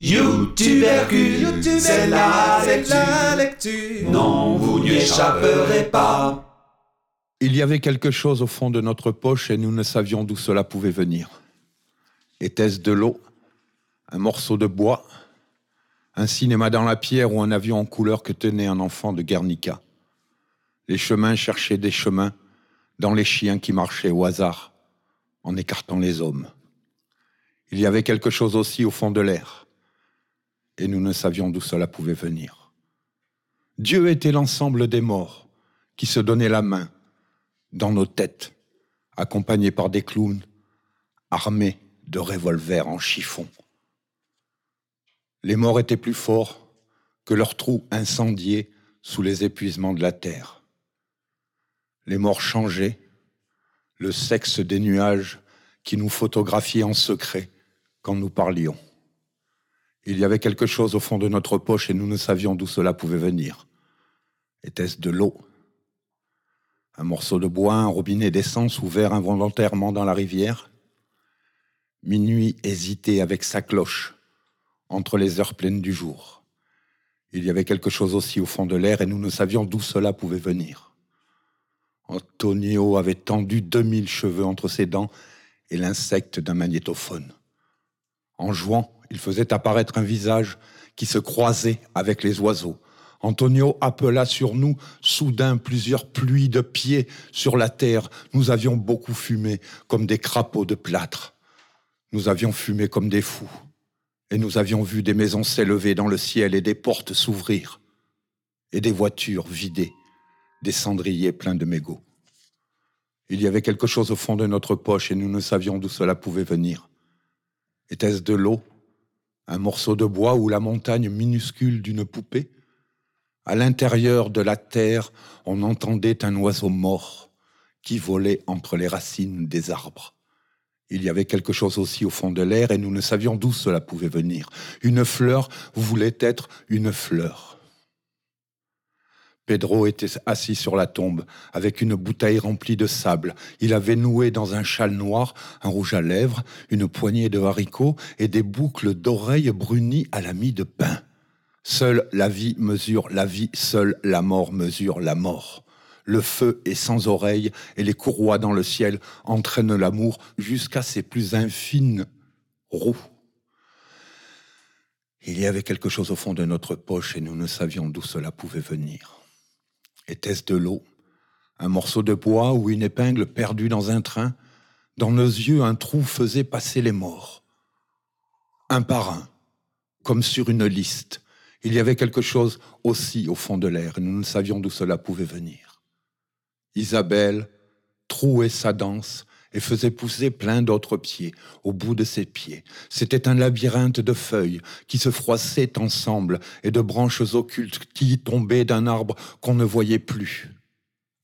YouTubercule, c'est la, la lecture. Non, vous n'y échapperez pas. Il y avait quelque chose au fond de notre poche et nous ne savions d'où cela pouvait venir. Était-ce de l'eau, un morceau de bois, un cinéma dans la pierre ou un avion en couleur que tenait un enfant de Guernica? Les chemins cherchaient des chemins dans les chiens qui marchaient au hasard, en écartant les hommes. Il y avait quelque chose aussi au fond de l'air, et nous ne savions d'où cela pouvait venir. Dieu était l'ensemble des morts qui se donnaient la main dans nos têtes, accompagnés par des clowns armés de revolvers en chiffon. Les morts étaient plus forts que leurs trous incendiés sous les épuisements de la terre. Les morts changeaient, le sexe des nuages qui nous photographiaient en secret quand nous parlions. Il y avait quelque chose au fond de notre poche et nous ne savions d'où cela pouvait venir. Était-ce de l'eau? Un morceau de bois, un robinet d'essence ouvert involontairement dans la rivière? Minuit hésitait avec sa cloche entre les heures pleines du jour. Il y avait quelque chose aussi au fond de l'air et nous ne savions d'où cela pouvait venir. Antonio avait tendu deux mille cheveux entre ses dents et l'insecte d'un magnétophone. En jouant, il faisait apparaître un visage qui se croisait avec les oiseaux, Antonio appela sur nous soudain plusieurs pluies de pieds sur la terre. Nous avions beaucoup fumé comme des crapauds de plâtre. Nous avions fumé comme des fous. Et nous avions vu des maisons s'élever dans le ciel et des portes s'ouvrir. Et des voitures vidées, des cendriers pleins de mégots. Il y avait quelque chose au fond de notre poche et nous ne savions d'où cela pouvait venir. Était-ce de l'eau? Un morceau de bois ou la montagne minuscule d'une poupée? À l'intérieur de la terre, on entendait un oiseau mort qui volait entre les racines des arbres. Il y avait quelque chose aussi au fond de l'air et nous ne savions d'où cela pouvait venir. Une fleur voulait être une fleur. Pedro était assis sur la tombe, avec une bouteille remplie de sable. Il avait noué dans un châle noir un rouge à lèvres, une poignée de haricots et des boucles d'oreilles brunies à la mie de pain. Seule la vie mesure la vie, seule la mort mesure la mort. Le feu est sans oreille et les courroies dans le ciel entraînent l'amour jusqu'à ses plus infines roues. Il y avait quelque chose au fond de notre poche et nous ne savions d'où cela pouvait venir. Était-ce de l'eau, un morceau de bois ou une épingle perdue dans un train? Dans nos yeux, un trou faisait passer les morts. Un par un, comme sur une liste, il y avait quelque chose aussi au fond de l'air, et nous ne savions d'où cela pouvait venir. Isabelle trouait sa danse et faisait pousser plein d'autres pieds au bout de ses pieds. C'était un labyrinthe de feuilles qui se froissaient ensemble et de branches occultes qui tombaient d'un arbre qu'on ne voyait plus.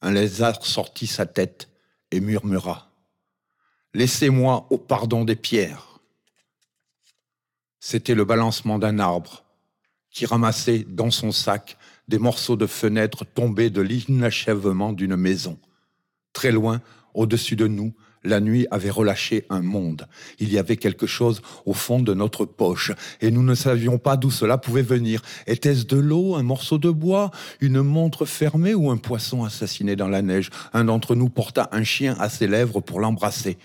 Un lézard sortit sa tête et murmura Laissez-moi au pardon des pierres. C'était le balancement d'un arbre qui ramassait dans son sac des morceaux de fenêtres tombés de l'inachèvement d'une maison. Très loin, au-dessus de nous, la nuit avait relâché un monde. Il y avait quelque chose au fond de notre poche, et nous ne savions pas d'où cela pouvait venir. Était-ce de l'eau, un morceau de bois, une montre fermée ou un poisson assassiné dans la neige? Un d'entre nous porta un chien à ses lèvres pour l'embrasser.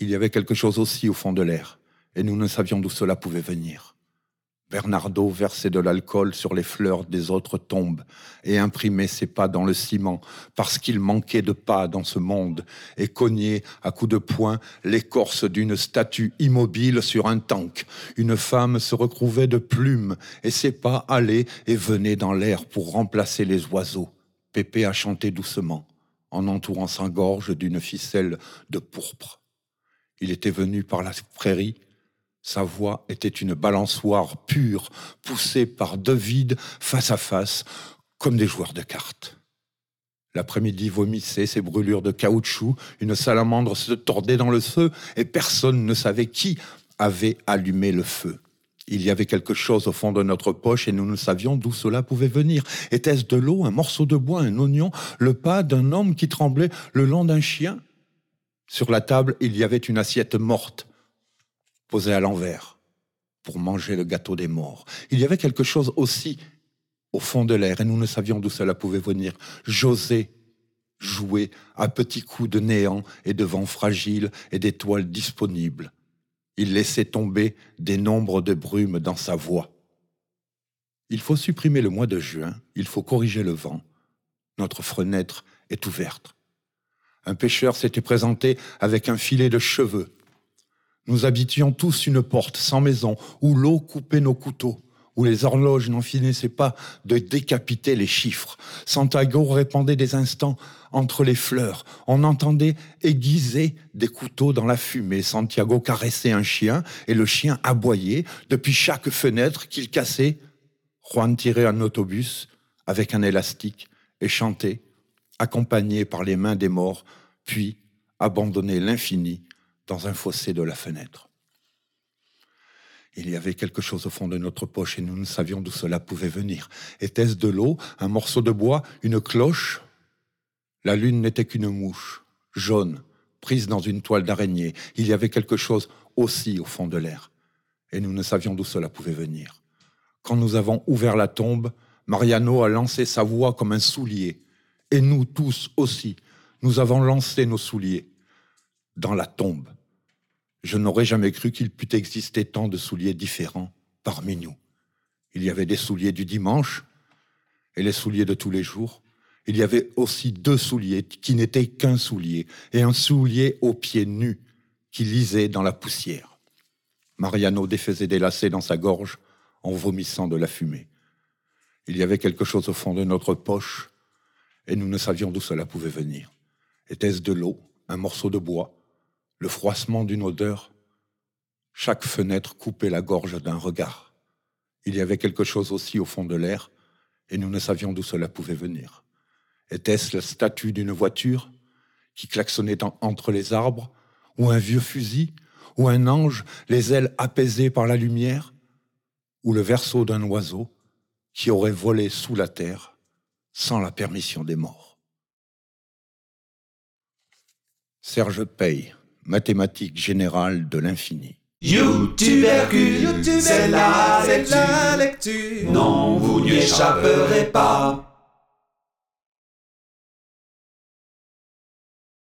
Il y avait quelque chose aussi au fond de l'air, et nous ne savions d'où cela pouvait venir. Bernardo versait de l'alcool sur les fleurs des autres tombes et imprimait ses pas dans le ciment parce qu'il manquait de pas dans ce monde et cognait à coups de poing l'écorce d'une statue immobile sur un tank. Une femme se recouvrait de plumes et ses pas allaient et venaient dans l'air pour remplacer les oiseaux. Pépé a chanté doucement en entourant sa gorge d'une ficelle de pourpre. Il était venu par la prairie sa voix était une balançoire pure, poussée par deux vides face à face, comme des joueurs de cartes. L'après-midi vomissait ses brûlures de caoutchouc, une salamandre se tordait dans le feu, et personne ne savait qui avait allumé le feu. Il y avait quelque chose au fond de notre poche et nous ne savions d'où cela pouvait venir. Était-ce de l'eau, un morceau de bois, un oignon, le pas d'un homme qui tremblait le long d'un chien? Sur la table, il y avait une assiette morte, posé à l'envers. pour manger le gâteau des morts. Il y avait quelque chose aussi au fond de l'air et nous ne savions d'où cela pouvait venir. José jouait à petits coups de néant et de vent fragile et d'étoiles disponibles. Il laissait tomber des nombres de brumes dans sa voix. Il faut supprimer le mois de juin, il faut corriger le vent. Notre fenêtre est ouverte. Un pêcheur s'était présenté avec un filet de cheveux. Nous habitions tous une porte sans maison où l'eau coupait nos couteaux où les horloges n'en finissaient pas de décapiter les chiffres. Santiago répandait des instants entre les fleurs. On entendait aiguiser des couteaux dans la fumée. Santiago caressait un chien et le chien aboyait depuis chaque fenêtre qu'il cassait. Juan tirait un autobus avec un élastique et chantait, accompagné par les mains des morts, puis abandonnait l'infini dans un fossé de la fenêtre. Il y avait quelque chose au fond de notre poche et nous ne savions d'où cela pouvait venir. Était-ce de l'eau, un morceau de bois, une cloche? La lune n'était qu'une mouche, jaune, prise dans une toile d'araignée. Il y avait quelque chose aussi au fond de l'air. Et nous ne savions d'où cela pouvait venir. Quand nous avons ouvert la tombe, Mariano a lancé sa voix comme un soulier. Et nous tous aussi, nous avons lancé nos souliers dans la tombe. Je n'aurais jamais cru qu'il pût exister tant de souliers différents parmi nous. Il y avait des souliers du dimanche et les souliers de tous les jours. Il y avait aussi deux souliers qui n'étaient qu'un soulier et un soulier aux pieds nus qui lisait dans la poussière. Mariano défaisait des lacets dans sa gorge en vomissant de la fumée. Il y avait quelque chose au fond de notre poche et nous ne savions d'où cela pouvait venir. Était-ce de l'eau, un morceau de bois, le froissement d'une odeur. Chaque fenêtre coupait la gorge d'un regard. Il y avait quelque chose aussi au fond de l'air, et nous ne savions d'où cela pouvait venir. Était-ce la statue d'une voiture qui klaxonnait entre les arbres, ou un vieux fusil, ou un ange, les ailes apaisées par la lumière, ou le verso d'un oiseau qui aurait volé sous la terre sans la permission des morts? Serge Paye mathématiques générales de l'infini. YouTubercule, c'est la lecture. Non, vous n'y échapperez pas.